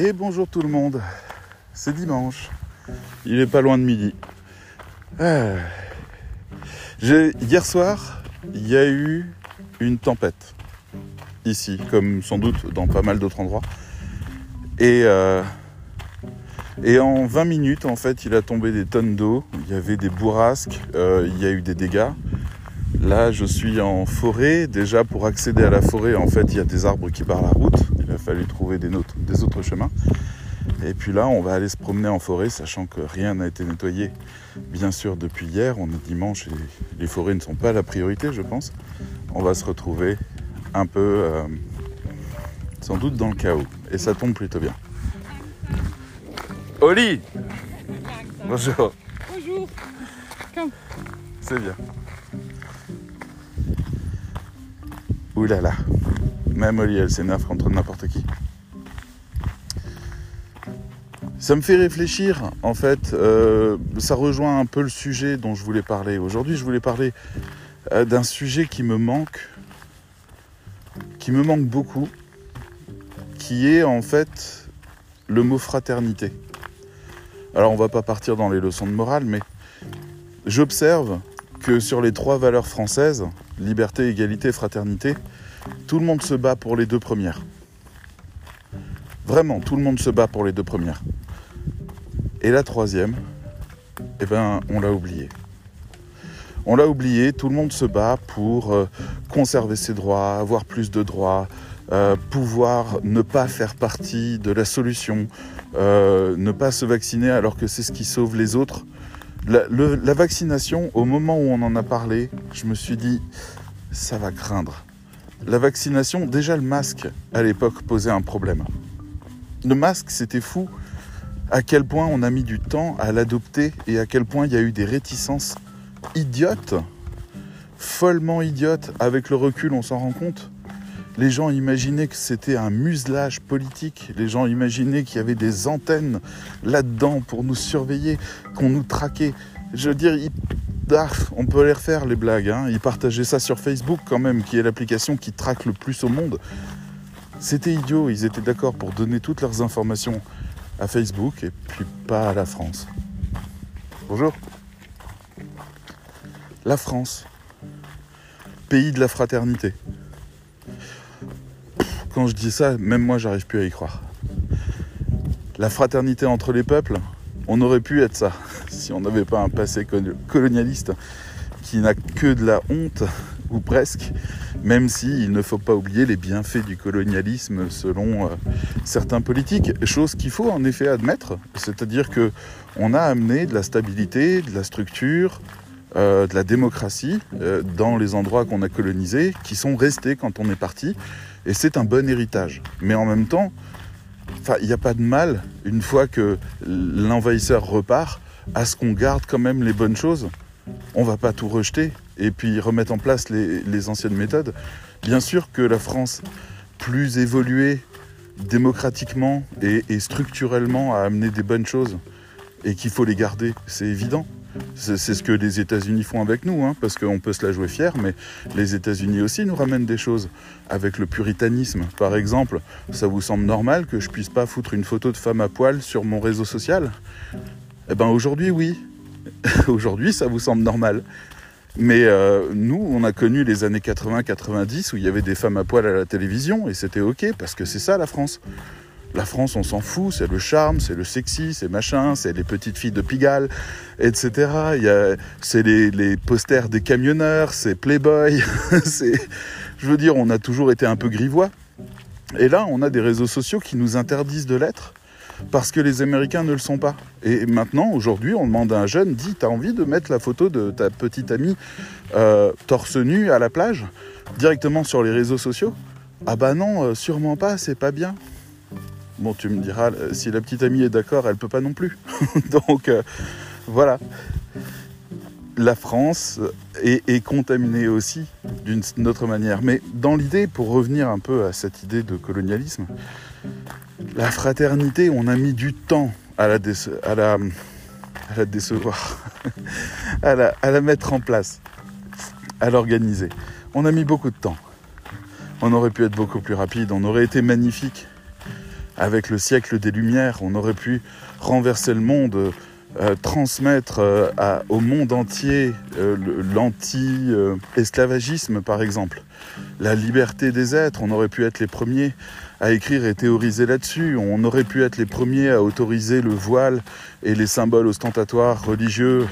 Et bonjour tout le monde. C'est dimanche. Il est pas loin de midi. Ah. Hier soir, il y a eu une tempête. Ici, comme sans doute dans pas mal d'autres endroits. Et, euh, en 20 minutes, en fait, il a tombé des tonnes d'eau. Il y avait des bourrasques. Euh, il y a eu des dégâts. Là, je suis en forêt. Déjà, pour accéder à la forêt, en fait, il y a des arbres qui barrent la route. Il a fallu trouver des, des autres chemins. Et puis là, on va aller se promener en forêt, sachant que rien n'a été nettoyé, bien sûr, depuis hier. On est dimanche et les forêts ne sont pas la priorité, je pense. On va se retrouver un peu, euh, sans doute, dans le chaos. Et ça tombe plutôt bien. Oli Bonjour. Bonjour. C'est bien. Ouh là là. Même Oli, elle s'énerve contre n'importe qui. Ça me fait réfléchir, en fait, euh, ça rejoint un peu le sujet dont je voulais parler. Aujourd'hui, je voulais parler euh, d'un sujet qui me manque, qui me manque beaucoup, qui est en fait le mot fraternité. Alors, on va pas partir dans les leçons de morale, mais j'observe que sur les trois valeurs françaises, liberté, égalité, fraternité, tout le monde se bat pour les deux premières. Vraiment, tout le monde se bat pour les deux premières. Et la troisième, eh ben, on l'a oublié. On l'a oublié, tout le monde se bat pour euh, conserver ses droits, avoir plus de droits, euh, pouvoir ne pas faire partie de la solution, euh, ne pas se vacciner alors que c'est ce qui sauve les autres. La, vaccination, au moment où on en a parlé, je me suis dit, ça va craindre. La vaccination, déjà le masque à l'époque posait un problème. Le masque, c'était fou à quel point on a mis du temps à l'adopter et à quel point il y a eu des réticences idiotes, follement idiotes. Avec le recul, on s'en rend compte. Les gens imaginaient que c'était un muselage politique. Les gens imaginaient qu'il y avait des antennes là-dedans pour nous surveiller, qu'on nous traquait. Je veux dire, ah, on peut les refaire les blagues. Hein. Ils partageaient ça sur Facebook quand même, qui est l'application qui traque le plus au monde. C'était idiot. Ils étaient d'accord pour donner toutes leurs informations Facebook et puis pas à la France. Bonjour. La France, pays de la fraternité. Quand je dis ça, même moi j'arrive plus à y croire. La fraternité entre les peuples, on aurait pu être ça si on n'avait pas un passé colonialiste qui n'a que de la honte ou presque, même s'il ne faut pas oublier les bienfaits du colonialisme selon euh, certains politiques, chose qu'il faut en effet admettre, c'est-à-dire que on a amené de la stabilité, de la structure, euh, de la démocratie euh, dans les endroits qu'on a colonisés, qui sont restés quand on est parti, et c'est un bon héritage. Mais en même temps, il n'y a pas de mal, une fois que l'envahisseur repart, à ce qu'on garde quand même les bonnes choses. On va pas tout rejeter et puis remettre en place les, anciennes méthodes. Bien sûr que la France, plus évoluée démocratiquement et, structurellement, a amené des bonnes choses et qu'il faut les garder, c'est évident. C'est ce que les États-Unis font avec nous, hein, parce qu'on peut se la jouer fier, mais les États-Unis aussi nous ramènent des choses. Avec le puritanisme, par exemple, ça vous semble normal que je puisse pas foutre une photo de femme à poil sur mon réseau social? Eh ben aujourd'hui, oui. aujourd'hui, ça vous semble normal. Mais euh, nous, on a connu les années 80-90 où il y avait des femmes à poil à la télévision et c'était ok parce que c'est ça la France. La France, on s'en fout, c'est le charme, c'est le sexy, c'est machin, c'est les petites filles de Pigalle, etc. C'est les, les, posters des camionneurs, c'est Playboy. je veux dire, on a toujours été un peu grivois. Et là, on a des réseaux sociaux qui nous interdisent de l'être parce que les Américains ne le sont pas. Et maintenant, aujourd'hui, on demande à un jeune, dit, t'as envie de mettre la photo de ta petite amie euh, torse nu à la plage directement sur les réseaux sociaux? Ah bah non, euh, sûrement pas, c'est pas bien. Bon, tu me diras, euh, si la petite amie est d'accord, elle peut pas non plus. Donc voilà. La France est contaminée aussi d'une autre manière. Mais dans l'idée, pour revenir un peu à cette idée de colonialisme, la fraternité, on a mis du temps à la, décevoir, à, la, mettre en place, à l'organiser. On a mis beaucoup de temps. On aurait pu être beaucoup plus rapide, on aurait été magnifique. avec le siècle des Lumières, on aurait pu renverser le monde, euh, transmettre euh, au monde entier euh, l'anti-esclavagisme, par exemple, la liberté des êtres. On aurait pu être les premiers à écrire et théoriser là-dessus. On aurait pu être les premiers à autoriser le voile et les symboles ostentatoires religieux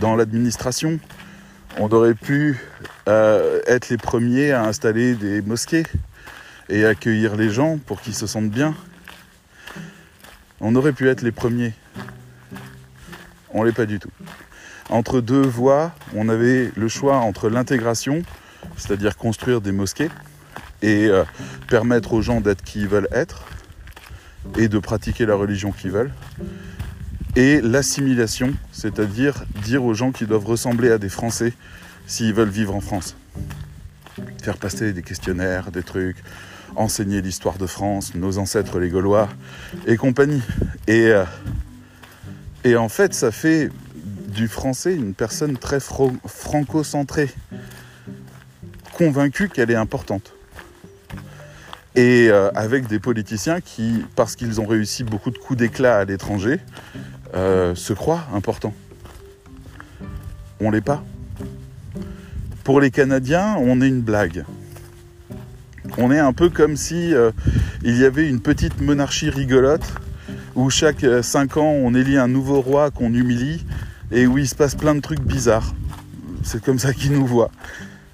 dans l'administration. On aurait pu euh, être les premiers à installer des mosquées et accueillir les gens pour qu'ils se sentent bien. On aurait pu être les premiers. On l'est pas du tout. Entre deux voies, on avait le choix entre l'intégration, c'est-à-dire construire des mosquées et euh, permettre aux gens d'être qui ils veulent être et de pratiquer la religion qu'ils veulent, et l'assimilation, c'est-à-dire dire aux gens qu'ils doivent ressembler à des Français s'ils veulent vivre en France. Faire passer des questionnaires, des trucs, enseigner l'histoire de France, nos ancêtres les Gaulois et compagnie. Et, euh, et en fait, ça fait du français une personne très franco-centrée, convaincue qu'elle est importante. Et euh, avec des politiciens qui, parce qu'ils ont réussi beaucoup de coups d'éclat à l'étranger, euh, se croient importants. On l'est pas. Pour les Canadiens, on est une blague. On est un peu comme si euh, il y avait une petite monarchie rigolote où chaque 5 ans on élit un nouveau roi qu'on humilie et où il se passe plein de trucs bizarres. C'est comme ça qu'ils nous voient.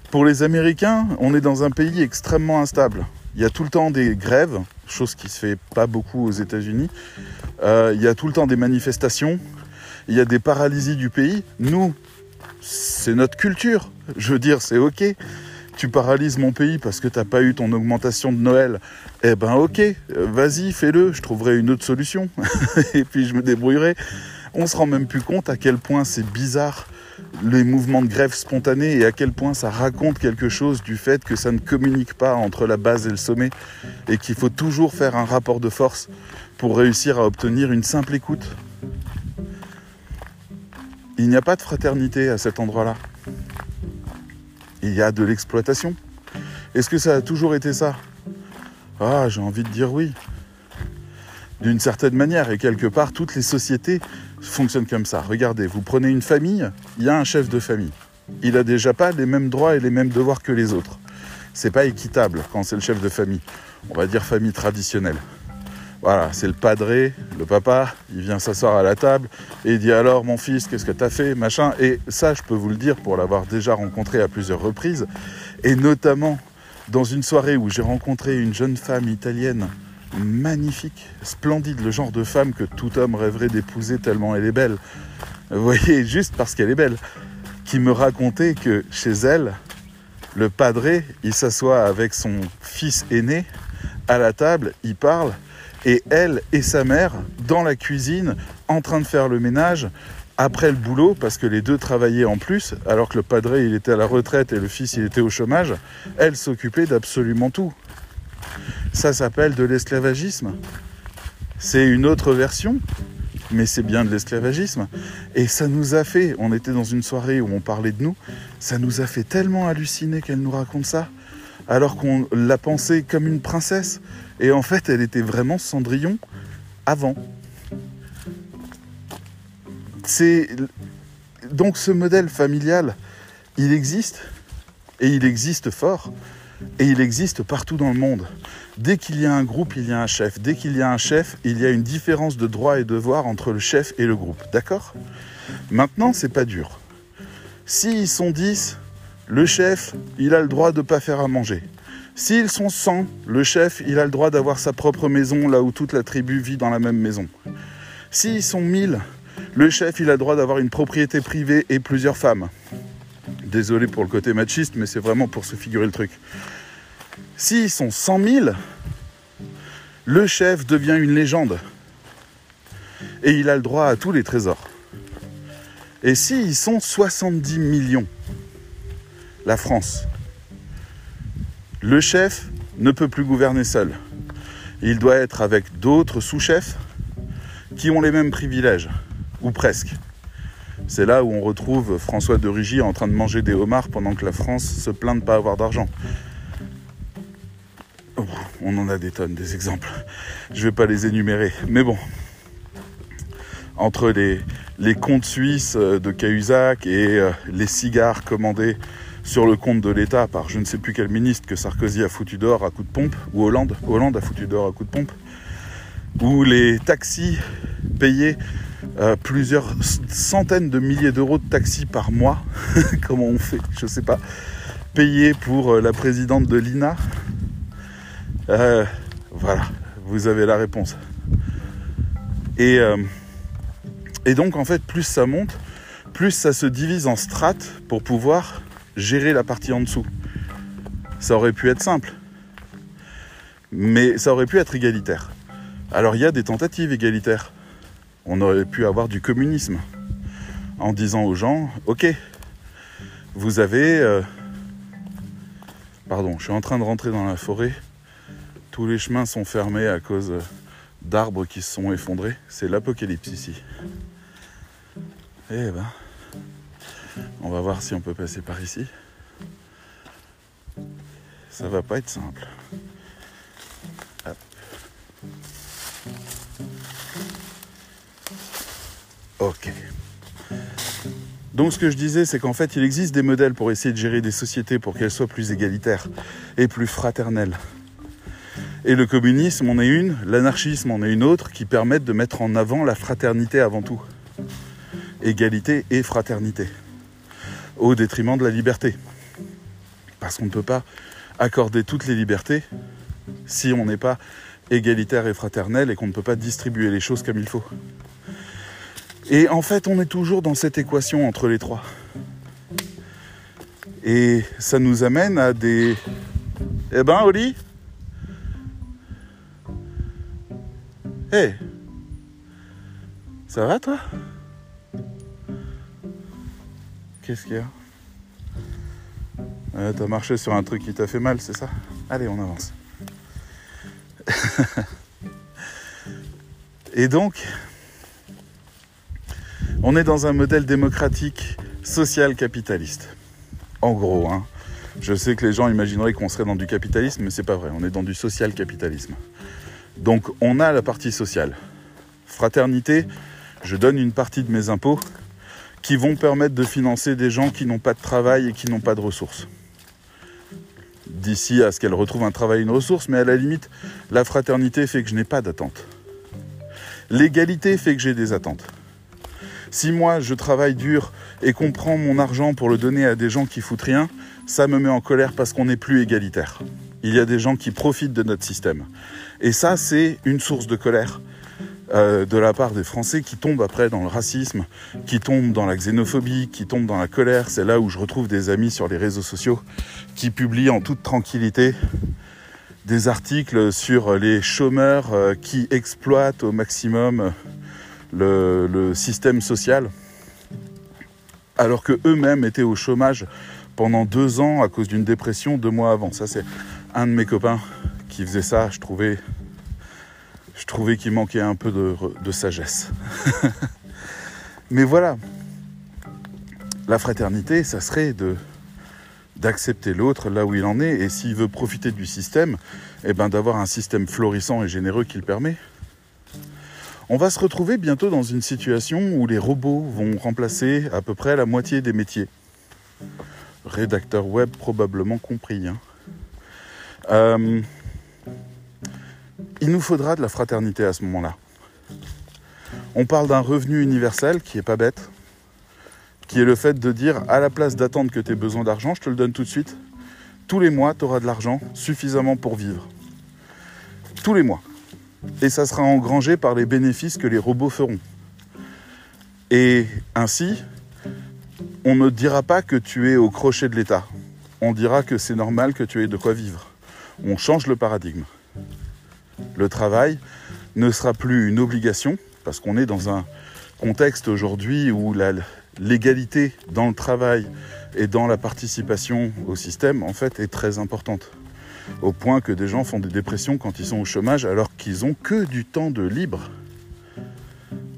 Pour les Américains, on est dans un pays extrêmement instable. Il y a tout le temps des grèves, chose qui se fait pas beaucoup aux États-Unis. Euh, il y a tout le temps des manifestations. Il y a des paralysies du pays. Nous, c'est notre culture. Je veux dire, c'est ok. Tu paralyses mon pays parce que t'as pas eu ton augmentation de Noël. Eh ben ok, euh, vas-y, fais-le. Je trouverai une autre solution. Et puis je me débrouillerai. On se rend même plus compte à quel point c'est bizarre les mouvements de grève spontanés et à quel point ça raconte quelque chose du fait que ça ne communique pas entre la base et le sommet et qu'il faut toujours faire un rapport de force pour réussir à obtenir une simple écoute. Il n'y a pas de fraternité à cet endroit-là. Il y a de l'exploitation. Est-ce que ça a toujours été ça? Ah, j'ai envie de dire oui. D'une certaine manière, et quelque part, toutes les sociétés fonctionnent comme ça. Regardez, vous prenez une famille, il y a un chef de famille. Il a déjà pas les mêmes droits et les mêmes devoirs que les autres. C'est pas équitable quand c'est le chef de famille. On va dire famille traditionnelle. Voilà, c'est le padré, le papa, il vient s'asseoir à la table et il dit alors mon fils, qu'est-ce que t'as fait, machin. Et ça, je peux vous le dire pour l'avoir déjà rencontré à plusieurs reprises, et notamment dans une soirée où j'ai rencontré une jeune femme italienne magnifique, splendide, le genre de femme que tout homme rêverait d'épouser tellement elle est belle. Vous voyez, juste parce qu'elle est belle, qui me racontait que chez elle, le padré, il s'assoit avec son fils aîné à la table, il parle, et elle et sa mère dans la cuisine en train de faire le ménage après le boulot parce que les deux travaillaient en plus alors que le padré il était à la retraite et le fils il était au chômage elle s'occupait d'absolument tout ça s'appelle de l'esclavagisme. C'est une autre version mais c'est bien de l'esclavagisme. Et ça nous a fait on était dans une soirée où on parlait de nous ça nous a fait tellement halluciner qu'elle nous raconte ça alors qu'on l'a pensée comme une princesse. Et en fait, elle était vraiment Cendrillon avant. C'est donc ce modèle familial, il existe et il existe fort et il existe partout dans le monde. Dès qu'il y a un groupe, il y a un chef. Dès qu'il y a un chef, il y a une différence de droits et devoirs entre le chef et le groupe. D'accord? Maintenant, c'est pas dur. S'ils sont 10, le chef, il a le droit de ne pas faire à manger. S'ils sont 100, le chef, il a le droit d'avoir sa propre maison là où toute la tribu vit dans la même maison. S'ils sont 1000, le chef, il a le droit d'avoir une propriété privée et plusieurs femmes. Désolé pour le côté machiste, mais c'est vraiment pour se figurer le truc. S'ils sont 100 000, le chef devient une légende. Et il a le droit à tous les trésors. Et s'ils sont 70 millions, la France, le chef ne peut plus gouverner seul. Il doit être avec d'autres sous-chefs qui ont les mêmes privilèges, ou presque. C'est là où on retrouve François de Rugy en train de manger des homards pendant que la France se plaint de ne pas avoir d'argent. on en a des tonnes des exemples. Je vais pas les énumérer. Mais bon, entre les, comptes suisses euh, de Cahuzac et euh, les cigares commandés sur le compte de l'État par je ne sais plus quel ministre que Sarkozy a foutu dehors à coup de pompe, ou Hollande, Hollande a foutu dehors à coup de pompe, ou les taxis payés euh, plusieurs centaines de milliers d'euros de taxis par mois, comment on fait, je sais pas, payés pour la présidente de l'INA. Euh, voilà, vous avez la réponse. Et euh, et donc en fait, plus ça monte, plus ça se divise en strates pour pouvoir gérer la partie en dessous. Ça aurait pu être simple, mais ça aurait pu être égalitaire. Alors il y a des tentatives égalitaires. On aurait pu avoir du communisme en disant aux gens, ok, vous avez... Euh, pardon, je suis en train de rentrer dans la forêt. Tous les chemins sont fermés à cause d'arbres qui se sont effondrés. C'est l'apocalypse ici. Eh ben, on va voir si on peut passer par ici. Ça va pas être simple. Ok. Donc ce que je disais, c'est qu'en fait, il existe des modèles pour essayer de gérer des sociétés pour qu'elles soient plus égalitaires et plus fraternelles. Et le communisme en est une, l'anarchisme en est une autre, qui permettent de mettre en avant la fraternité avant tout égalité et fraternité, au détriment de la liberté. Parce qu'on ne peut pas accorder toutes les libertés si on n'est pas égalitaire et fraternel et qu'on ne peut pas distribuer les choses comme il faut. Et en fait, on est toujours dans cette équation entre les trois. Et ça nous amène à des... Eh ben, Oli. Hé Ça va toi? Qu'est-ce qu'il y a? Euh, T'as marché sur un truc qui t'a fait mal, c'est ça? Allez, on avance. Et donc, on est dans un modèle démocratique, social, capitaliste. En gros, hein. je sais que les gens imagineraient qu'on serait dans du capitalisme, mais c'est pas vrai. On est dans du social capitalisme. Donc, on a la partie sociale. Fraternité, je donne une partie de mes impôts qui vont permettre de financer des gens qui n'ont pas de travail et qui n'ont pas de ressources. D'ici à ce qu'elles retrouvent un travail et une ressource, mais à la limite, la fraternité fait que je n'ai pas d'attente. L'égalité fait que j'ai des attentes. Si moi je travaille dur et qu'on prend mon argent pour le donner à des gens qui foutent rien, ça me met en colère parce qu'on n'est plus égalitaire. Il y a des gens qui profitent de notre système. Et ça, c'est une source de colère euh, de la part des Français qui tombent après dans le racisme, qui tombent dans la xénophobie, qui tombent dans la colère. C'est là où je retrouve des amis sur les réseaux sociaux qui publient en toute tranquillité des articles sur les chômeurs euh, qui exploitent au maximum le, système social, alors que eux-mêmes étaient au chômage pendant deux ans à cause d'une dépression deux mois avant. Ça, c'est un de mes copains qui faisait ça. Je trouvais je trouvais qu'il manquait un peu de, sagesse. Mais voilà, la fraternité, ça serait de d'accepter l'autre là où il en est, et s'il veut profiter du système, eh ben d'avoir un système florissant et généreux qui le permet. On va se retrouver bientôt dans une situation où les robots vont remplacer à peu près la moitié des métiers. Rédacteur web probablement compris. Hein. Euh, il nous faudra de la fraternité à ce moment-là. On parle d'un revenu universel qui est pas bête, qui est le fait de dire à la place d'attendre que tu aies besoin d'argent, je te le donne tout de suite. Tous les mois, tu auras de l'argent suffisamment pour vivre. Tous les mois. Et ça sera engrangé par les bénéfices que les robots feront. Et ainsi, on ne dira pas que tu es au crochet de l'État. On dira que c'est normal que tu aies de quoi vivre. On change le paradigme le travail ne sera plus une obligation, parce qu'on est dans un contexte aujourd'hui où l'égalité dans le travail et dans la participation au système, en fait, est très importante. Au point que des gens font des dépressions quand ils sont au chômage alors qu'ils ont que du temps de libre.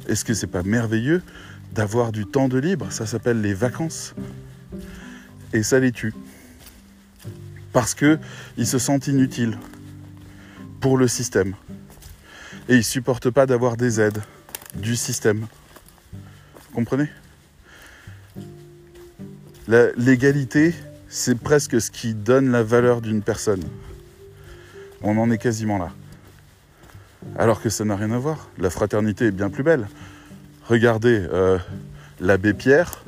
Est-ce que c'est pas merveilleux d'avoir du temps de libre? Ça s'appelle les vacances. Et ça les tue. Parce qu'ils se sentent inutiles pour le système. Et ils supportent pas d'avoir des aides du système. Comprenez? L'égalité, c'est presque ce qui donne la valeur d'une personne. On en est quasiment là. Alors que ça n'a rien à voir. La fraternité est bien plus belle. Regardez, euh, l'abbé Pierre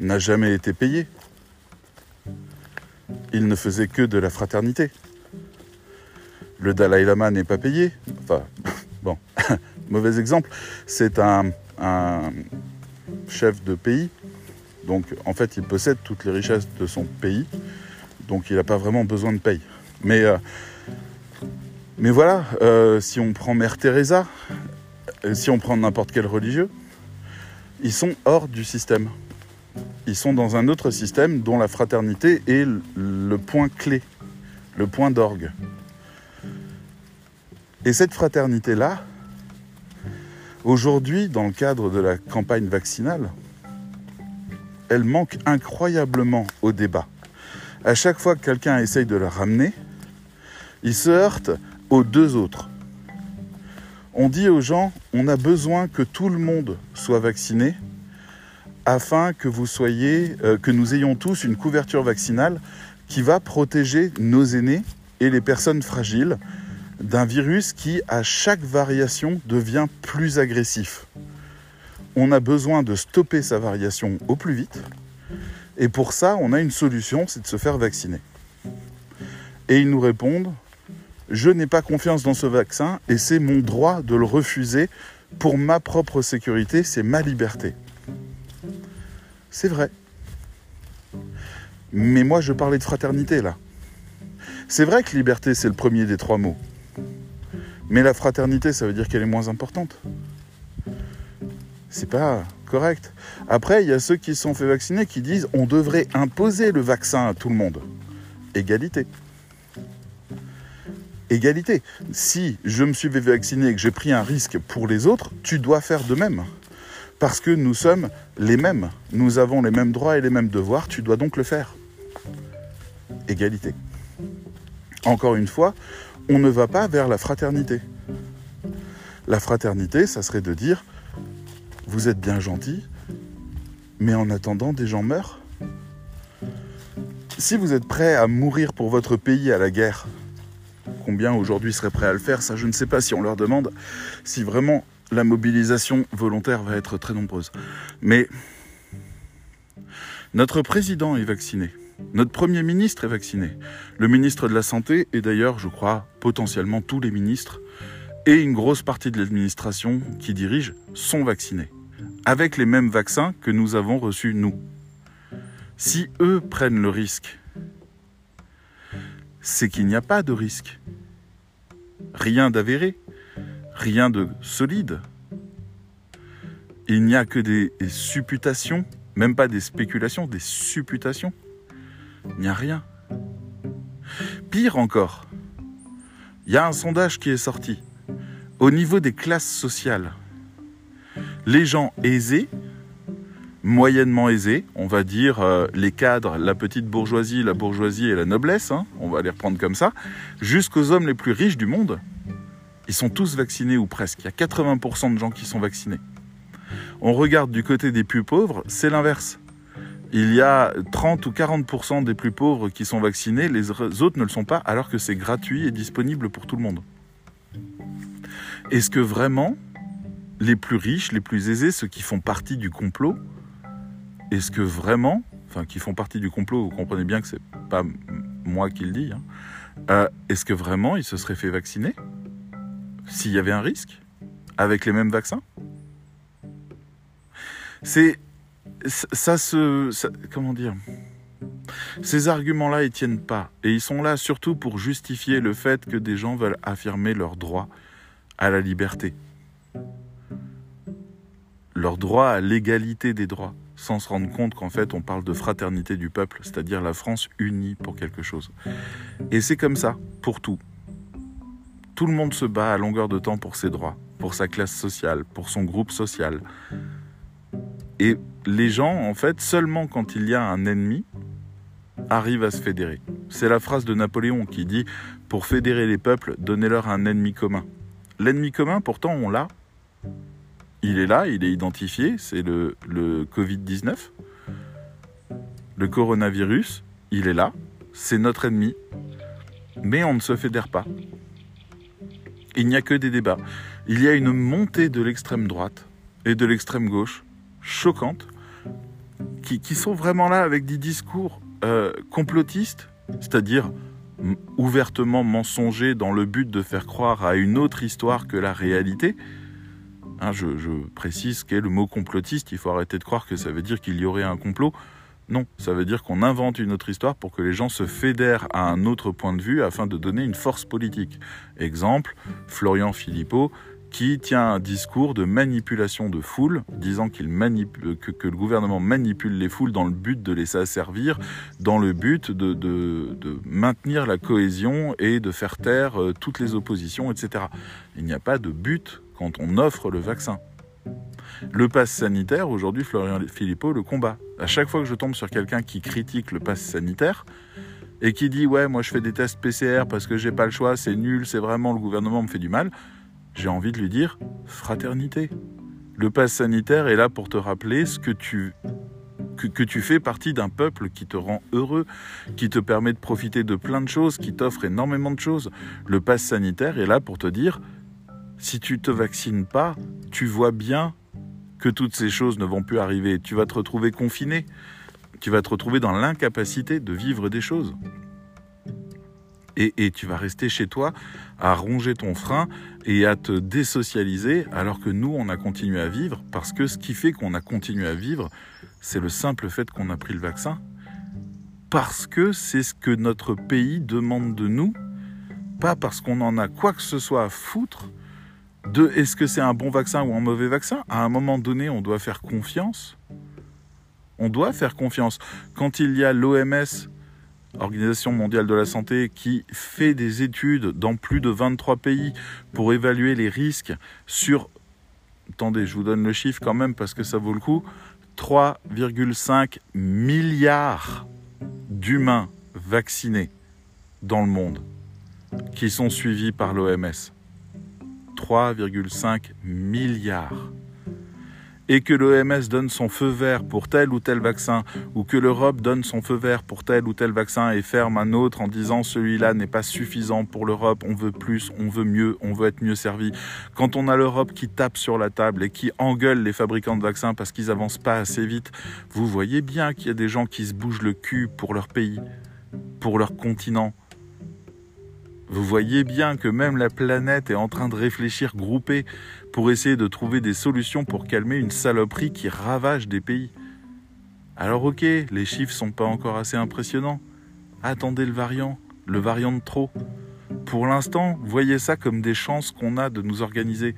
n'a jamais été payé. Il ne faisait que de la fraternité. Le Dalai Lama n'est pas payé. Enfin, bon, mauvais exemple. C'est un, un chef de pays donc en fait, il possède toutes les richesses de son pays, donc il n'a pas vraiment besoin de paye. Mais, euh, voilà, euh, si on prend Mère Teresa, euh, si on prend n'importe quel religieux, ils sont hors du système. Ils sont dans un autre système dont la fraternité est le point clé, le point d'orgue. Et cette fraternité-là, aujourd'hui, dans le cadre de la campagne vaccinale, elle manque incroyablement au débat. À chaque fois que quelqu'un essaye de la ramener, il se heurte aux deux autres. On dit aux gens, on a besoin que tout le monde soit vacciné afin que euh, que nous ayons tous une couverture vaccinale qui va protéger nos aînés et les personnes fragiles d'un virus qui, à chaque variation, devient plus agressif on a besoin de stopper sa variation au plus vite. Et pour ça, on a une solution, c'est de se faire vacciner. Et ils nous répondent, je n'ai pas confiance dans ce vaccin et c'est mon droit de le refuser pour ma propre sécurité, c'est ma liberté. C'est vrai. Mais moi, je parlais de fraternité là. C'est vrai que liberté, c'est le premier des trois mots. Mais la fraternité, ça veut dire qu'elle est moins importante c'est pas correct. Après, il y a ceux qui se sont fait vacciner qui disent on devrait imposer le vaccin à tout le monde. Égalité. Égalité. Si je me suis fait vacciner et que j'ai pris un risque pour les autres, tu dois faire de même. Parce que nous sommes les mêmes. Nous avons les mêmes droits et les mêmes devoirs, tu dois donc le faire. Égalité. Encore une fois, on ne va pas vers la fraternité. La fraternité, ça serait de dire vous êtes bien gentil, mais en attendant, des gens meurent. Si vous êtes prêt à mourir pour votre pays à la guerre, combien aujourd'hui seraient prêts à le faire? Ça, je ne sais pas si on leur demande si vraiment la mobilisation volontaire va être très nombreuse. Mais notre président est vacciné. Notre Premier ministre est vacciné. Le ministre de la Santé, et d'ailleurs, je crois, potentiellement tous les ministres, et une grosse partie de l'administration qui dirige sont vaccinés avec les mêmes vaccins que nous avons reçus nous. Si eux prennent le risque, c'est qu'il n'y a pas de risque. Rien d'avéré, rien de solide. Il n'y a que des supputations, même pas des spéculations, des supputations. Il n'y a rien. Pire encore, il y a un sondage qui est sorti. Au niveau des classes sociales, les gens aisés, moyennement aisés, on va dire euh, les cadres, la petite bourgeoisie, la bourgeoisie et la noblesse, hein, on va les reprendre comme ça, jusqu'aux hommes les plus riches du monde, ils sont tous vaccinés ou presque. Il y a 80% de gens qui sont vaccinés. On regarde du côté des plus pauvres, c'est l'inverse. Il y a 30 ou 40% des plus pauvres qui sont vaccinés, les autres ne le sont pas, alors que c'est gratuit et disponible pour tout le monde. Est-ce que vraiment les plus riches, les plus aisés, ceux qui font partie du complot, est-ce que vraiment, enfin qui font partie du complot, vous comprenez bien que c'est pas moi qui le dis, hein, euh, est-ce que vraiment ils se seraient fait vacciner s'il y avait un risque avec les mêmes vaccins? C'est ça se comment dire? Ces arguments-là, ils tiennent pas. Et ils sont là surtout pour justifier le fait que des gens veulent affirmer leur droit à la liberté leur droit à l'égalité des droits, sans se rendre compte qu'en fait on parle de fraternité du peuple, c'est-à-dire la France unie pour quelque chose. Et c'est comme ça, pour tout. Tout le monde se bat à longueur de temps pour ses droits, pour sa classe sociale, pour son groupe social. Et les gens, en fait, seulement quand il y a un ennemi, arrive à se fédérer. C'est la phrase de Napoléon qui dit Pour fédérer les peuples, donnez-leur un ennemi commun. L'ennemi commun, pourtant, on l'a. Il est là, il est identifié, c'est le, le Covid-19. Le coronavirus, il est là, c'est notre ennemi, mais on ne se fédère pas. Il n'y a que des débats. Il y a une montée de l'extrême droite et de l'extrême gauche choquante qui, qui, sont vraiment là avec des discours euh, complotistes, c'est-à-dire ouvertement mensongers dans le but de faire croire à une autre histoire que la réalité. Hein, je, je, précise qu'est le mot complotiste, il faut arrêter de croire que ça veut dire qu'il y aurait un complot. Non, ça veut dire qu'on invente une autre histoire pour que les gens se fédèrent à un autre point de vue afin de donner une force politique. Exemple, Florian Philippot qui tient un discours de manipulation de foule, disant que, le gouvernement manipule les foules dans le but de les asservir, dans le but de, de, de maintenir la cohésion et de faire taire euh, toutes les oppositions, etc. Il n'y a pas de but quand on offre le vaccin. Le pass sanitaire, aujourd'hui, Florian Philippot le combat. À chaque fois que je tombe sur quelqu'un qui critique le pass sanitaire et qui dit ouais, moi je fais des tests PCR parce que j'ai pas le choix, c'est nul, c'est vraiment le gouvernement me fait du mal, j'ai envie de lui dire fraternité. Le pass sanitaire est là pour te rappeler ce que tu que, tu fais partie d'un peuple qui te rend heureux, qui te permet de profiter de plein de choses, qui t'offre énormément de choses. Le pass sanitaire est là pour te dire si tu te vaccines pas, tu vois bien que toutes ces choses ne vont plus arriver. Tu vas te retrouver confiné. Tu vas te retrouver dans l'incapacité de vivre des choses. Et, et, tu vas rester chez toi à ronger ton frein et à te désocialiser alors que nous, on a continué à vivre parce que ce qui fait qu'on a continué à vivre, c'est le simple fait qu'on a pris le vaccin. Parce que c'est ce que notre pays demande de nous, pas parce qu'on en a quoi que ce soit à foutre de est-ce que c'est un bon vaccin ou un mauvais vaccin? À un moment donné, on doit faire confiance. On doit faire confiance. Quand il y a l'OMS, Organisation mondiale de la santé, qui fait des études dans plus de 23 pays pour évaluer les risques sur, attendez, je vous donne le chiffre quand même parce que ça vaut le coup, 3,5 milliards d'humains vaccinés dans le monde qui sont suivis par l'OMS. 3,5 milliards. Et que l'OMS donne son feu vert pour tel ou tel vaccin, ou que l'Europe donne son feu vert pour tel ou tel vaccin et ferme un autre en disant celui-là n'est pas suffisant pour l'Europe, on veut plus, on veut mieux, on veut être mieux servi. Quand on a l'Europe qui tape sur la table et qui engueule les fabricants de vaccins parce qu'ils avancent pas assez vite, vous voyez bien qu'il y a des gens qui se bougent le cul pour leur pays, pour leur continent, vous voyez bien que même la planète est en train de réfléchir groupée pour essayer de trouver des solutions pour calmer une saloperie qui ravage des pays. Alors ok, les chiffres sont pas encore assez impressionnants. Attendez le variant, le variant de trop. Pour l'instant, voyez ça comme des chances qu'on a de nous organiser.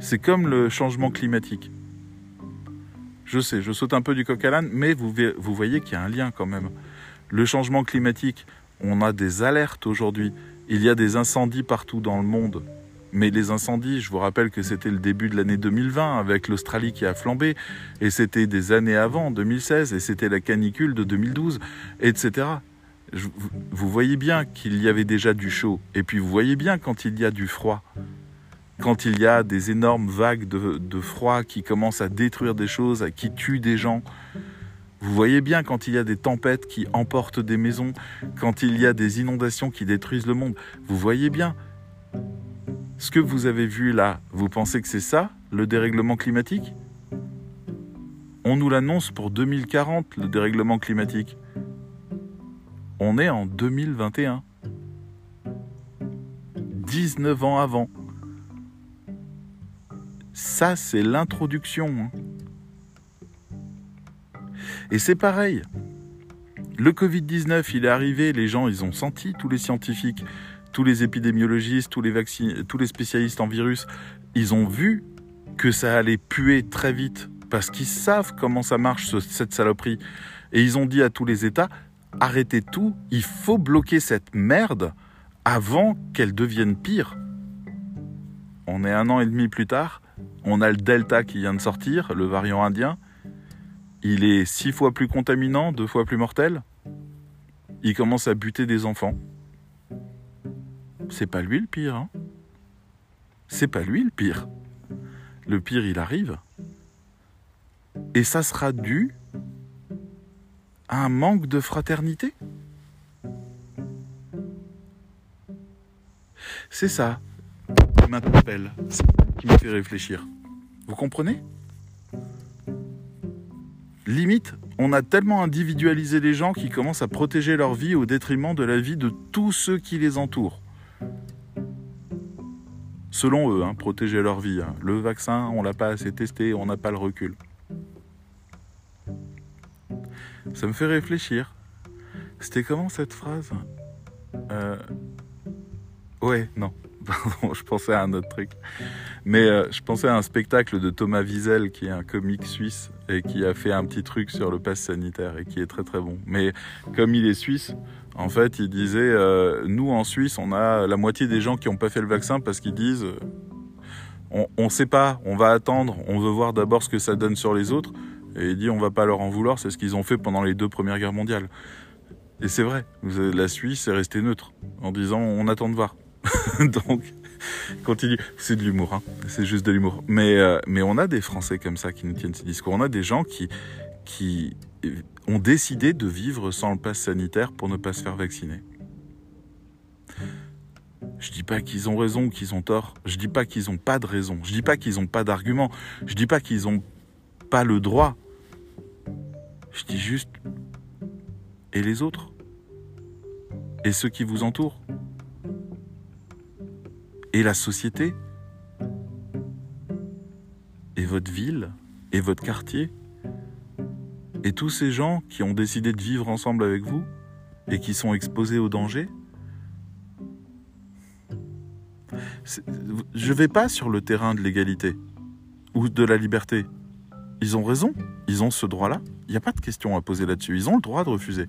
C'est comme le changement climatique. Je sais, je saute un peu du coq à l'âne, mais vous, vous voyez qu'il y a un lien quand même. Le changement climatique, on a des alertes aujourd'hui il y a des incendies partout dans le monde. Mais les incendies, je vous rappelle que c'était le début de l'année 2020 avec l'Australie qui a flambé, et c'était des années avant, 2016, et c'était la canicule de 2012, etc. vous voyez bien qu'il y avait déjà du chaud, et puis vous voyez bien quand il y a du froid, quand il y a des énormes vagues de, de froid qui commencent à détruire des choses, qui tuent des gens, vous voyez bien quand il y a des tempêtes qui emportent des maisons, quand il y a des inondations qui détruisent le monde. Vous voyez bien. Ce que vous avez vu là, vous pensez que c'est ça, le dérèglement climatique? On nous l'annonce pour 2040, le dérèglement climatique. On est en 2021. 19 ans avant. Ça, c'est l'introduction. Hein. Et c'est pareil. Le Covid-19, il est arrivé, les gens, ils ont senti, tous les scientifiques, tous les épidémiologistes, tous les, spécialistes en virus, ils ont vu que ça allait puer très vite parce qu'ils savent comment ça marche, cette saloperie. Et ils ont dit à tous les États, arrêtez tout, il faut bloquer cette merde avant qu'elle devienne pire. On est un an et demi plus tard, on a le Delta qui vient de sortir, le variant indien, il est six fois plus contaminant, deux fois plus mortel il commence à buter des enfants. C'est pas lui le pire, hein C'est pas lui le pire. Le pire, il arrive. Et ça sera dû à un manque de fraternité. C'est ça qui m'interpelle, qui me fait réfléchir. Vous comprenez? Limite, on a tellement individualisé les gens qui commencent à protéger leur vie au détriment de la vie de tous ceux qui les entourent. Selon eux, hein, protéger leur vie. Hein. Le vaccin, on l'a pas assez testé, on n'a pas le recul. Ça me fait réfléchir. C'était comment cette phrase? Euh... Ouais, non. je pensais à un autre truc. Mais euh, je pensais à un spectacle de Thomas Wiesel, qui est un comique suisse et qui a fait un petit truc sur le pass sanitaire et qui est très très bon. Mais comme il est suisse, en fait, il disait euh, nous en Suisse, on a la moitié des gens qui n'ont pas fait le vaccin parce qu'ils disent on ne sait pas, on va attendre, on veut voir d'abord ce que ça donne sur les autres. Et il dit on va pas leur en vouloir, c'est ce qu'ils ont fait pendant les deux premières guerres mondiales. Et c'est vrai, la Suisse est restée neutre en disant on attend de voir. Donc, continue. C'est de l'humour, hein. c'est juste de l'humour. Mais, euh, on a des Français comme ça qui nous tiennent ces discours. On a des gens qui, qui ont décidé de vivre sans le pass sanitaire pour ne pas se faire vacciner. Je dis pas qu'ils ont raison ou qu'ils ont tort. Je dis pas qu'ils ont pas de raison. Je dis pas qu'ils ont pas d'argument. Je dis pas qu'ils ont pas le droit. Je dis juste et les autres? Et ceux qui vous entourent? Et la société, et votre ville, et votre quartier, et tous ces gens qui ont décidé de vivre ensemble avec vous et qui sont exposés au danger? Je ne vais pas sur le terrain de l'égalité ou de la liberté. Ils ont raison, ils ont ce droit-là. Il n'y a pas de question à poser là-dessus. Ils ont le droit de refuser.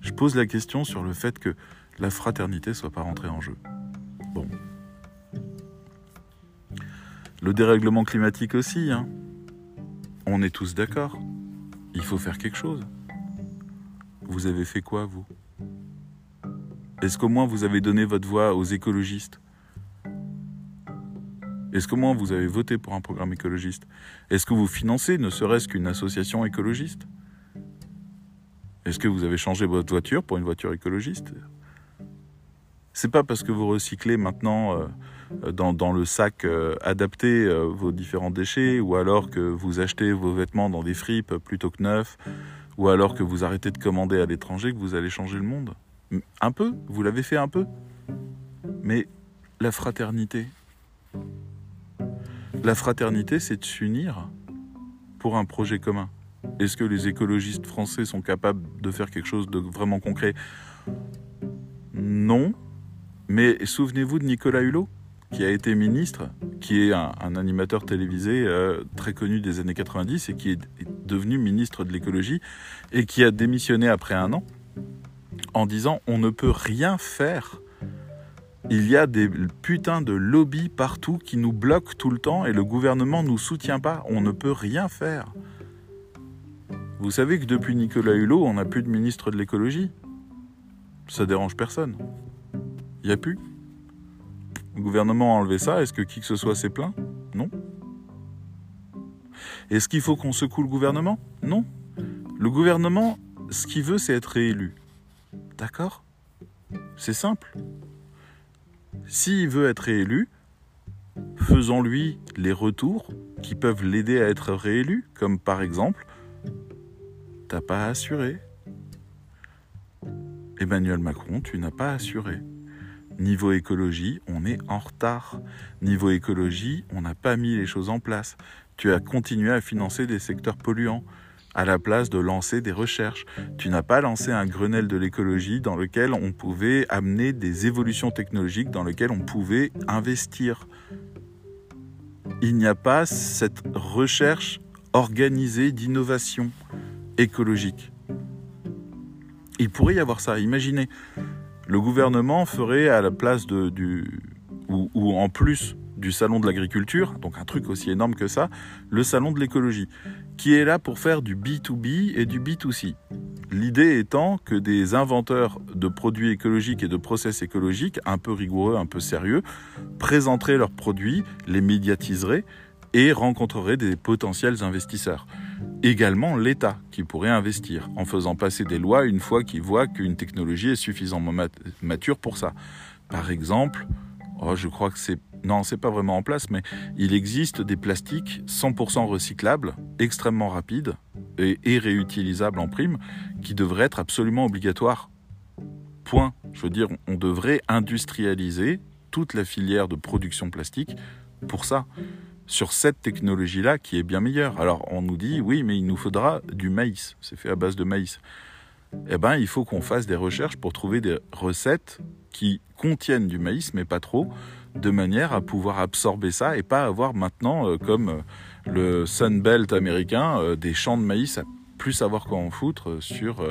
Je pose la question sur le fait que la fraternité soit pas rentrée en jeu. Bon, le dérèglement climatique aussi, hein. On est tous d'accord. Il faut faire quelque chose. Vous avez fait quoi, vous? Est-ce qu'au moins vous avez donné votre voix aux écologistes? Est-ce qu'au moins vous avez voté pour un programme écologiste? Est-ce que vous financez ne serait-ce qu'une association écologiste? Est-ce que vous avez changé votre voiture pour une voiture écologiste? C'est pas parce que vous recyclez maintenant euh, euh, dans, le sac euh, adapté euh, vos différents déchets, ou alors que vous achetez vos vêtements dans des fripes plutôt que neufs, ou alors que vous arrêtez de commander à l'étranger, que vous allez changer le monde. Un peu, vous l'avez fait un peu. Mais la fraternité, la fraternité, c'est de s'unir pour un projet commun. Est-ce que les écologistes français sont capables de faire quelque chose de vraiment concret? Non. Mais souvenez-vous de Nicolas Hulot? Qui a été ministre, qui est un, animateur télévisé euh, très connu des années 90 et qui est devenu ministre de l'écologie et qui a démissionné après un an en disant on ne peut rien faire. Il y a des putains de lobbies partout qui nous bloquent tout le temps et le gouvernement ne nous soutient pas. On ne peut rien faire. Vous savez que depuis Nicolas Hulot, on n'a plus de ministre de l'écologie. Ça dérange personne. Il n'y a plus. Le gouvernement a enlevé ça. Est-ce que qui que ce soit s'est plaint Non. Est-ce qu'il faut qu'on secoue le gouvernement? Non. Le gouvernement, ce qu'il veut, c'est être réélu. D'accord? C'est simple. S'il veut être réélu, faisons-lui les retours qui peuvent l'aider à être réélu, comme par exemple, t'as pas assuré. Emmanuel Macron, tu n'as pas assuré. Niveau écologie, on est en retard. Niveau écologie, on n'a pas mis les choses en place. Tu as continué à financer des secteurs polluants à la place de lancer des recherches. Tu n'as pas lancé un Grenelle de l'écologie dans lequel on pouvait amener des évolutions technologiques, dans lequel on pouvait investir. Il n'y a pas cette recherche organisée d'innovation écologique. Il pourrait y avoir ça. Imaginez, le gouvernement ferait à la place de, du, ou, en plus du salon de l'agriculture, donc un truc aussi énorme que ça, le salon de l'écologie. qui est là pour faire du B2B et du B2C. L'idée étant que des inventeurs de produits écologiques et de process écologiques, un peu rigoureux, un peu sérieux, présenteraient leurs produits, les médiatiseraient et rencontreraient des potentiels investisseurs. Également l'État qui pourrait investir en faisant passer des lois une fois qu'il voit qu'une technologie est suffisamment mature pour ça. Par exemple, oh, je crois que c'est non, c'est pas vraiment en place, mais il existe des plastiques 100% recyclables, extrêmement rapides et, et, réutilisables en prime, qui devraient être absolument obligatoires. Point. Je veux dire, on devrait industrialiser toute la filière de production plastique pour ça, sur cette technologie-là qui est bien meilleure. Alors on nous dit, oui, mais il nous faudra du maïs, c'est fait à base de maïs. Eh bien, il faut qu'on fasse des recherches pour trouver des recettes qui contiennent du maïs, mais pas trop, de manière à pouvoir absorber ça et pas avoir maintenant, euh, comme euh, le Sunbelt américain, euh, des champs de maïs à plus savoir quoi en foutre sur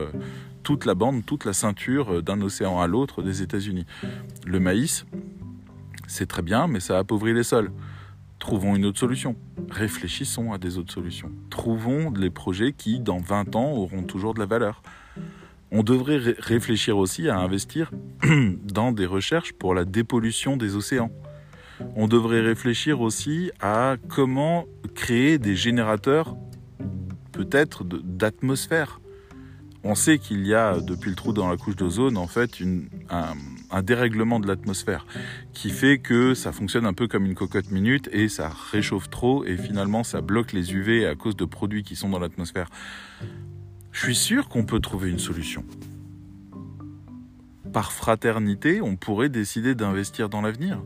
toute la bande, toute la ceinture d'un océan à l'autre des États-Unis. Le maïs, c'est très bien, mais ça appauvrit les sols. Trouvons une autre solution. Réfléchissons à des autres solutions. Trouvons les projets qui, dans 20 ans, auront toujours de la valeur on devrait réfléchir aussi à investir dans des recherches pour la dépollution des océans. On devrait réfléchir aussi à comment créer des générateurs peut-être d'atmosphère. On sait qu'il y a, depuis le trou dans la couche d'ozone, en fait, un, un, dérèglement de l'atmosphère qui fait que ça fonctionne un peu comme une cocotte minute et ça réchauffe trop et finalement ça bloque les UV à cause de produits qui sont dans l'atmosphère. Je suis sûr qu'on peut trouver une solution. Par fraternité, on pourrait décider d'investir dans l'avenir.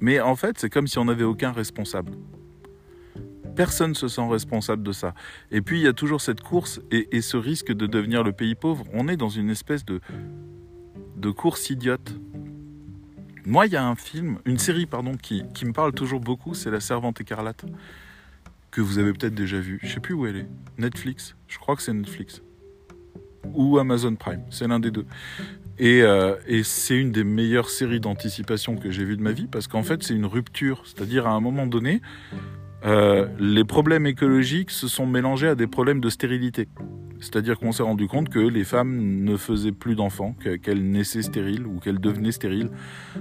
Mais en fait, c'est comme si on n'avait aucun responsable. Personne ne se sent responsable de ça. Et puis, il y a toujours cette course et, ce risque de devenir le pays pauvre. On est dans une espèce de, de course idiote. Moi, il y a un film, une série, pardon, qui, qui me parle toujours beaucoup, c'est La Servante écarlate que vous avez peut-être déjà vu. Je sais plus où elle est. Netflix. Je crois que c'est Netflix. Ou Amazon Prime. C'est l'un des deux. Et, euh, et c'est une des meilleures séries d'anticipation que j'ai vues de ma vie parce qu'en fait c'est une rupture. C'est-à-dire à un moment donné, euh, les problèmes écologiques se sont mélangés à des problèmes de stérilité. C'est-à-dire qu'on s'est rendu compte que les femmes ne faisaient plus d'enfants, qu'elles naissaient stériles ou qu'elles devenaient stériles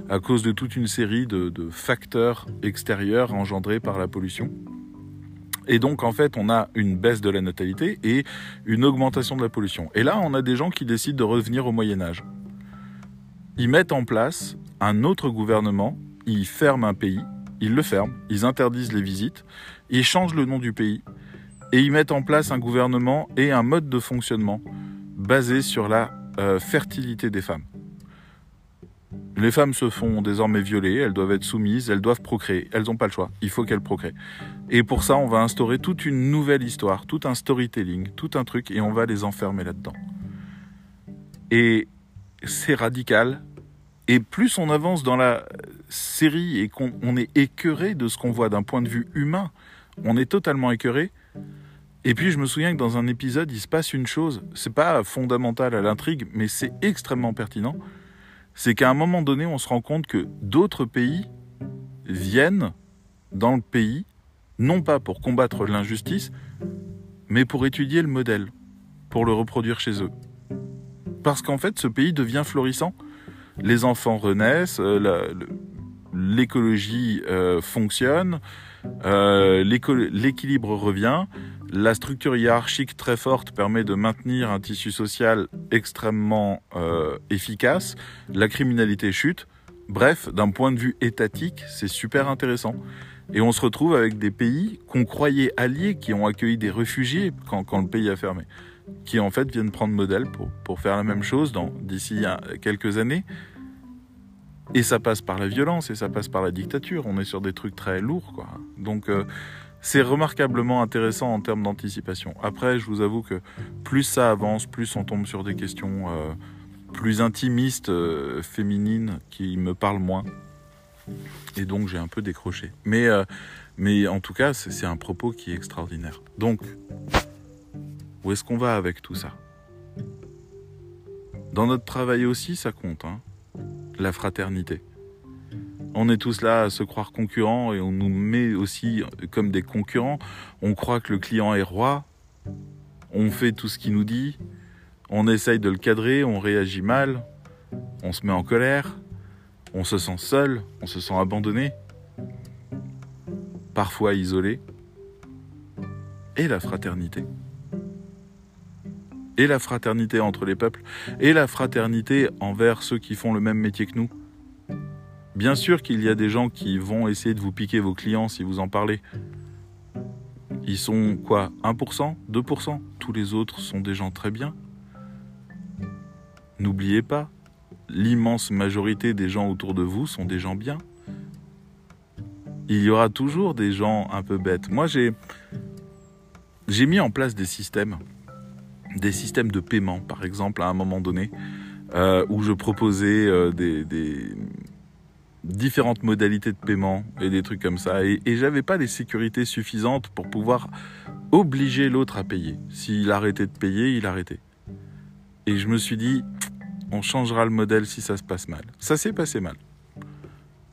à cause de toute une série de, de facteurs extérieurs engendrés par la pollution. Et donc, en fait, on a une baisse de la natalité et une augmentation de la pollution. Et là, on a des gens qui décident de revenir au Moyen Âge. Ils mettent en place un autre gouvernement, ils ferment un pays, ils le ferment, ils interdisent les visites, ils changent le nom du pays et ils mettent en place un gouvernement et un mode de fonctionnement basé sur la euh, fertilité des femmes. Les femmes se font désormais violer, elles doivent être soumises, elles doivent procréer, elles n'ont pas le choix, il faut qu'elles procréent. Et pour ça, on va instaurer toute une nouvelle histoire, tout un storytelling, tout un truc, et on va les enfermer là-dedans. Et c'est radical. Et plus on avance dans la série et qu'on est écœuré de ce qu'on voit d'un point de vue humain, on est totalement écœuré. Et puis je me souviens que dans un épisode, il se passe une chose, c'est pas fondamental à l'intrigue, mais c'est extrêmement pertinent. C'est qu'à un moment donné, on se rend compte que d'autres pays viennent dans le pays non pas pour combattre l'injustice, mais pour étudier le modèle, pour le reproduire chez eux. Parce qu'en fait, ce pays devient florissant. Les enfants renaissent, euh, l'écologie euh, fonctionne, euh, l'équilibre revient, la structure hiérarchique très forte permet de maintenir un tissu social extrêmement efficace, la criminalité chute. Bref, d'un point de vue étatique, c'est super intéressant. Et on se retrouve avec des pays qu'on croyait alliés, qui ont accueilli des réfugiés quand, le pays a fermé, qui en fait viennent prendre modèle pour, pour faire la même chose d'ici quelques années. Et ça passe par la violence et ça passe par la dictature. On est sur des trucs très lourds, quoi. Donc euh, c'est remarquablement intéressant en termes d'anticipation. Après, je vous avoue que plus ça avance, plus on tombe sur des questions euh, plus intimistes, euh, féminines, qui me parlent moins. Et donc j'ai un peu décroché. Mais, mais en tout cas, c'est un propos qui est extraordinaire. Donc, où est-ce qu'on va avec tout ça? Dans notre travail aussi, ça compte. Hein la fraternité. On est tous là à se croire concurrents et on nous met aussi comme des concurrents. On croit que le client est roi. On fait tout ce qu'il nous dit. On essaye de le cadrer, on réagit mal. On se met en colère. On se sent seul, on se sent abandonné. Parfois isolé. Et la fraternité et la fraternité entre les peuples, et la fraternité envers ceux qui font le même métier que nous. Bien sûr qu'il y a des gens qui vont essayer de vous piquer vos clients si vous en parlez. Ils sont quoi 1% 2% Tous les autres sont des gens très bien. N'oubliez pas, l'immense majorité des gens autour de vous sont des gens bien. Il y aura toujours des gens un peu bêtes. Moi, j'ai j'ai mis en place des systèmes des systèmes de paiement, par exemple, à un moment donné, euh, où je proposais euh, des, différentes modalités de paiement et des trucs comme ça. Et, et j'avais pas les sécurités suffisantes pour pouvoir obliger l'autre à payer. S'il arrêtait de payer, il arrêtait. Et je me suis dit, on changera le modèle si ça se passe mal. Ça s'est passé mal.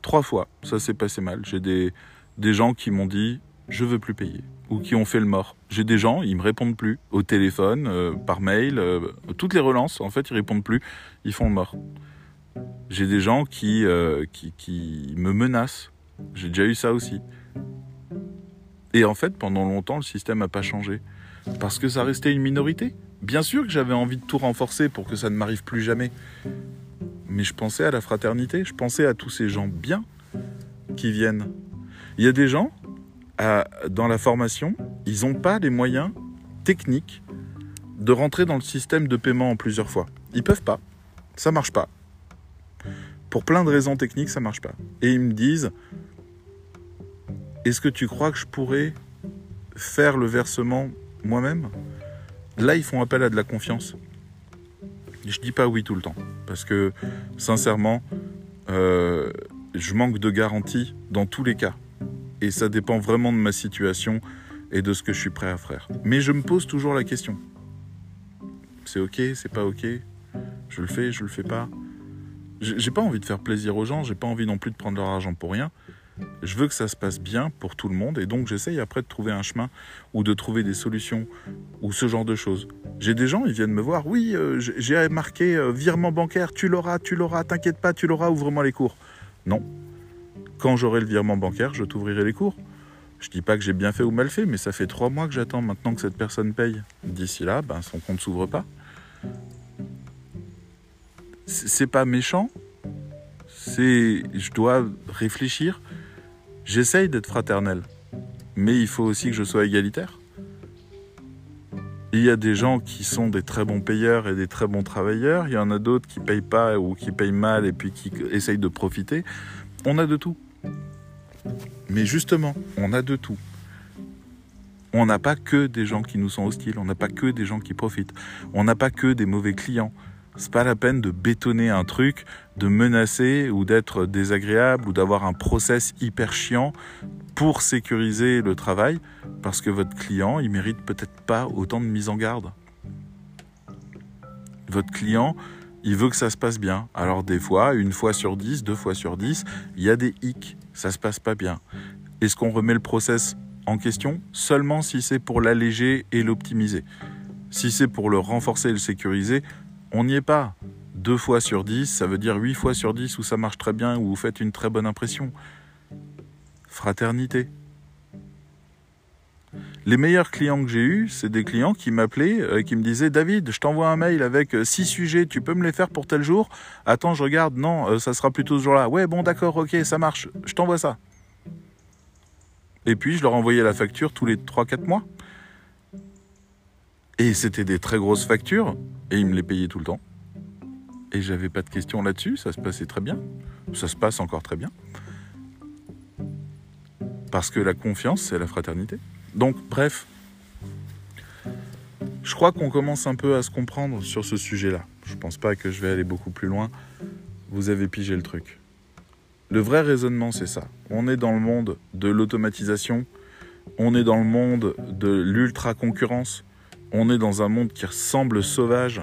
Trois fois, ça s'est passé mal. J'ai des, des gens qui m'ont dit, je veux plus payer ou qui ont fait le mort. J'ai des gens, ils me répondent plus au téléphone, euh, par mail, euh, toutes les relances, en fait, ils répondent plus, ils font le mort. J'ai des gens qui, euh, qui, qui me menacent. J'ai déjà eu ça aussi. Et en fait, pendant longtemps, le système n'a pas changé. Parce que ça restait une minorité. Bien sûr que j'avais envie de tout renforcer pour que ça ne m'arrive plus jamais. Mais je pensais à la fraternité, je pensais à tous ces gens bien qui viennent. Il y a des gens, dans la formation, ils n'ont pas les moyens techniques de rentrer dans le système de paiement en plusieurs fois. Ils peuvent pas. Ça marche pas. Pour plein de raisons techniques, ça marche pas. Et ils me disent Est-ce que tu crois que je pourrais faire le versement moi-même? Là, ils font appel à de la confiance. Je dis pas oui tout le temps. Parce que, sincèrement, euh, je manque de garantie dans tous les cas et ça dépend vraiment de ma situation et de ce que je suis prêt à faire. Mais je me pose toujours la question. C'est ok, c'est pas ok, je le fais, je le fais pas. J'ai pas envie de faire plaisir aux gens, j'ai pas envie non plus de prendre leur argent pour rien. Je veux que ça se passe bien pour tout le monde et donc j'essaye après de trouver un chemin ou de trouver des solutions ou ce genre de choses. J'ai des gens, ils viennent me voir, oui, euh, j'ai marqué euh, virement bancaire, tu l'auras, tu l'auras, t'inquiète pas, tu l'auras, ouvre-moi les cours. Non, quand j'aurai le virement bancaire, je t'ouvrirai les cours. Je dis pas que j'ai bien fait ou mal fait, mais ça fait trois mois que j'attends maintenant que cette personne paye. D'ici là, ben, son compte s'ouvre pas. C'est pas méchant. C'est, je dois réfléchir. J'essaye d'être fraternel, mais il faut aussi que je sois égalitaire. Il y a des gens qui sont des très bons payeurs et des très bons travailleurs. Il y en a d'autres qui payent pas ou qui payent mal et puis qui essayent de profiter. On a de tout. Mais justement, on a de tout. On n'a pas que des gens qui nous sont hostiles, on n'a pas que des gens qui profitent, on n'a pas que des mauvais clients. C'est pas la peine de bétonner un truc, de menacer ou d'être désagréable ou d'avoir un process hyper chiant pour sécuriser le travail parce que votre client, il mérite peut-être pas autant de mise en garde. Votre client, il veut que ça se passe bien. Alors des fois, une fois sur dix, deux fois sur dix, il y a des hicks ça se passe pas bien. Est-ce qu'on remet le process en question seulement si c'est pour l'alléger et l'optimiser? Si c'est pour le renforcer et le sécuriser, on n'y est pas. Deux fois sur dix, ça veut dire huit fois sur dix où ça marche très bien, où vous faites une très bonne impression. Fraternité. Les meilleurs clients que j'ai eus, c'est des clients qui m'appelaient, euh, qui me disaient David, je t'envoie un mail avec euh, six sujets, tu peux me les faire pour tel jour? Attends, je regarde, non, euh, ça sera plutôt ce jour-là. Ouais, bon, d'accord, ok, ça marche, je t'envoie ça. Et puis, je leur envoyais la facture tous les 3-4 mois. Et c'était des très grosses factures, et ils me les payaient tout le temps. Et j'avais pas de questions là-dessus, ça se passait très bien. Ça se passe encore très bien. Parce que la confiance, c'est la fraternité. Donc, bref, je crois qu'on commence un peu à se comprendre sur ce sujet-là. Je pense pas que je vais aller beaucoup plus loin. Vous avez pigé le truc. Le vrai raisonnement, c'est ça. On est dans le monde de l'automatisation, on est dans le monde de l'ultra-concurrence, on est dans un monde qui ressemble sauvage.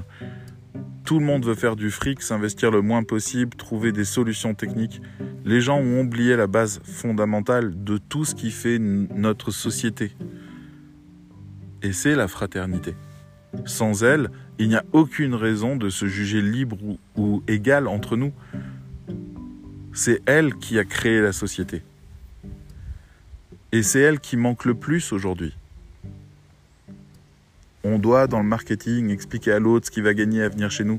Tout le monde veut faire du fric, s'investir le moins possible, trouver des solutions techniques. Les gens ont oublié la base fondamentale de tout ce qui fait notre société. Et c'est la fraternité. Sans elle, il n'y a aucune raison de se juger libre ou, ou égal entre nous. C'est elle qui a créé la société. Et c'est elle qui manque le plus aujourd'hui. On doit, dans le marketing, expliquer à l'autre ce qu'il va gagner à venir chez nous.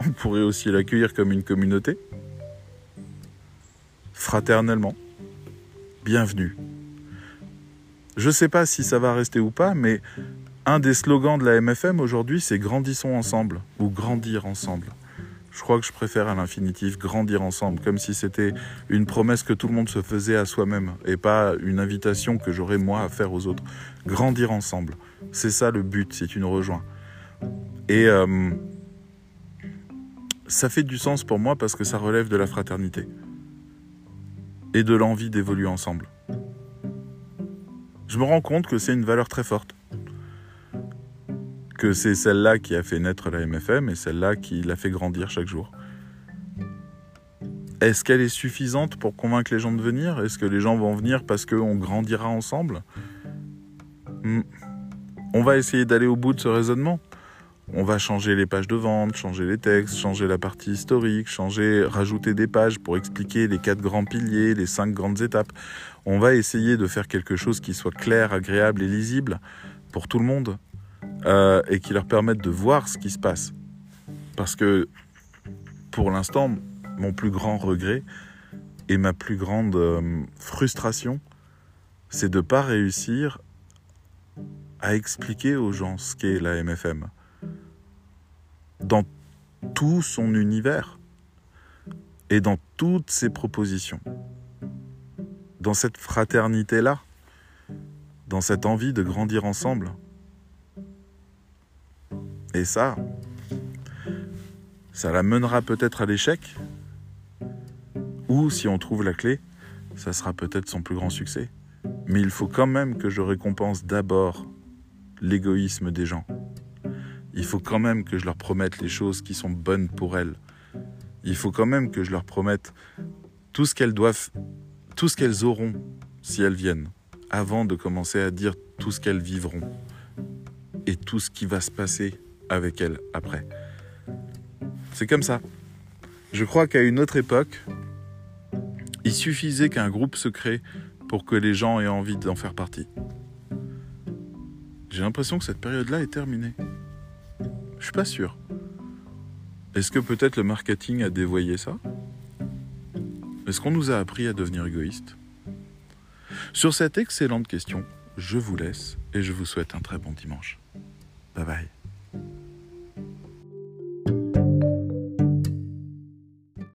On pourrait aussi l'accueillir comme une communauté. Fraternellement. Bienvenue. Je ne sais pas si ça va rester ou pas, mais un des slogans de la MFM aujourd'hui, c'est grandissons ensemble ou grandir ensemble. Je crois que je préfère à l'infinitif grandir ensemble, comme si c'était une promesse que tout le monde se faisait à soi-même et pas une invitation que j'aurais moi à faire aux autres. Grandir ensemble, c'est ça le but si tu nous rejoins. Et euh, ça fait du sens pour moi parce que ça relève de la fraternité et de l'envie d'évoluer ensemble. Je me rends compte que c'est une valeur très forte que c'est celle-là qui a fait naître la MFM et celle-là qui l'a fait grandir chaque jour. Est-ce qu'elle est suffisante pour convaincre les gens de venir? Est-ce que les gens vont venir parce qu'on grandira ensemble? Hmm. On va essayer d'aller au bout de ce raisonnement. On va changer les pages de vente, changer les textes, changer la partie historique, changer, rajouter des pages pour expliquer les quatre grands piliers, les cinq grandes étapes. On va essayer de faire quelque chose qui soit clair, agréable et lisible pour tout le monde. Euh, et qui leur permettent de voir ce qui se passe. Parce que pour l'instant, mon plus grand regret et ma plus grande euh, frustration, c'est de ne pas réussir à expliquer aux gens ce qu'est la MFM dans tout son univers et dans toutes ses propositions. Dans cette fraternité-là, dans cette envie de grandir ensemble. Et ça, ça la mènera peut-être à l'échec. Ou si on trouve la clé, ça sera peut-être son plus grand succès. Mais il faut quand même que je récompense d'abord l'égoïsme des gens. Il faut quand même que je leur promette les choses qui sont bonnes pour elles. Il faut quand même que je leur promette tout ce qu'elles doivent, tout ce qu'elles auront si elles viennent, avant de commencer à dire tout ce qu'elles vivront et tout ce qui va se passer avec elle après. C'est comme ça. Je crois qu'à une autre époque, il suffisait qu'un groupe se crée pour que les gens aient envie d'en faire partie. J'ai l'impression que cette période-là est terminée. Je suis pas sûr. Est-ce que peut-être le marketing a dévoyé ça? Est-ce qu'on nous a appris à devenir égoïste? Sur cette excellente question, je vous laisse et je vous souhaite un très bon dimanche. Bye bye.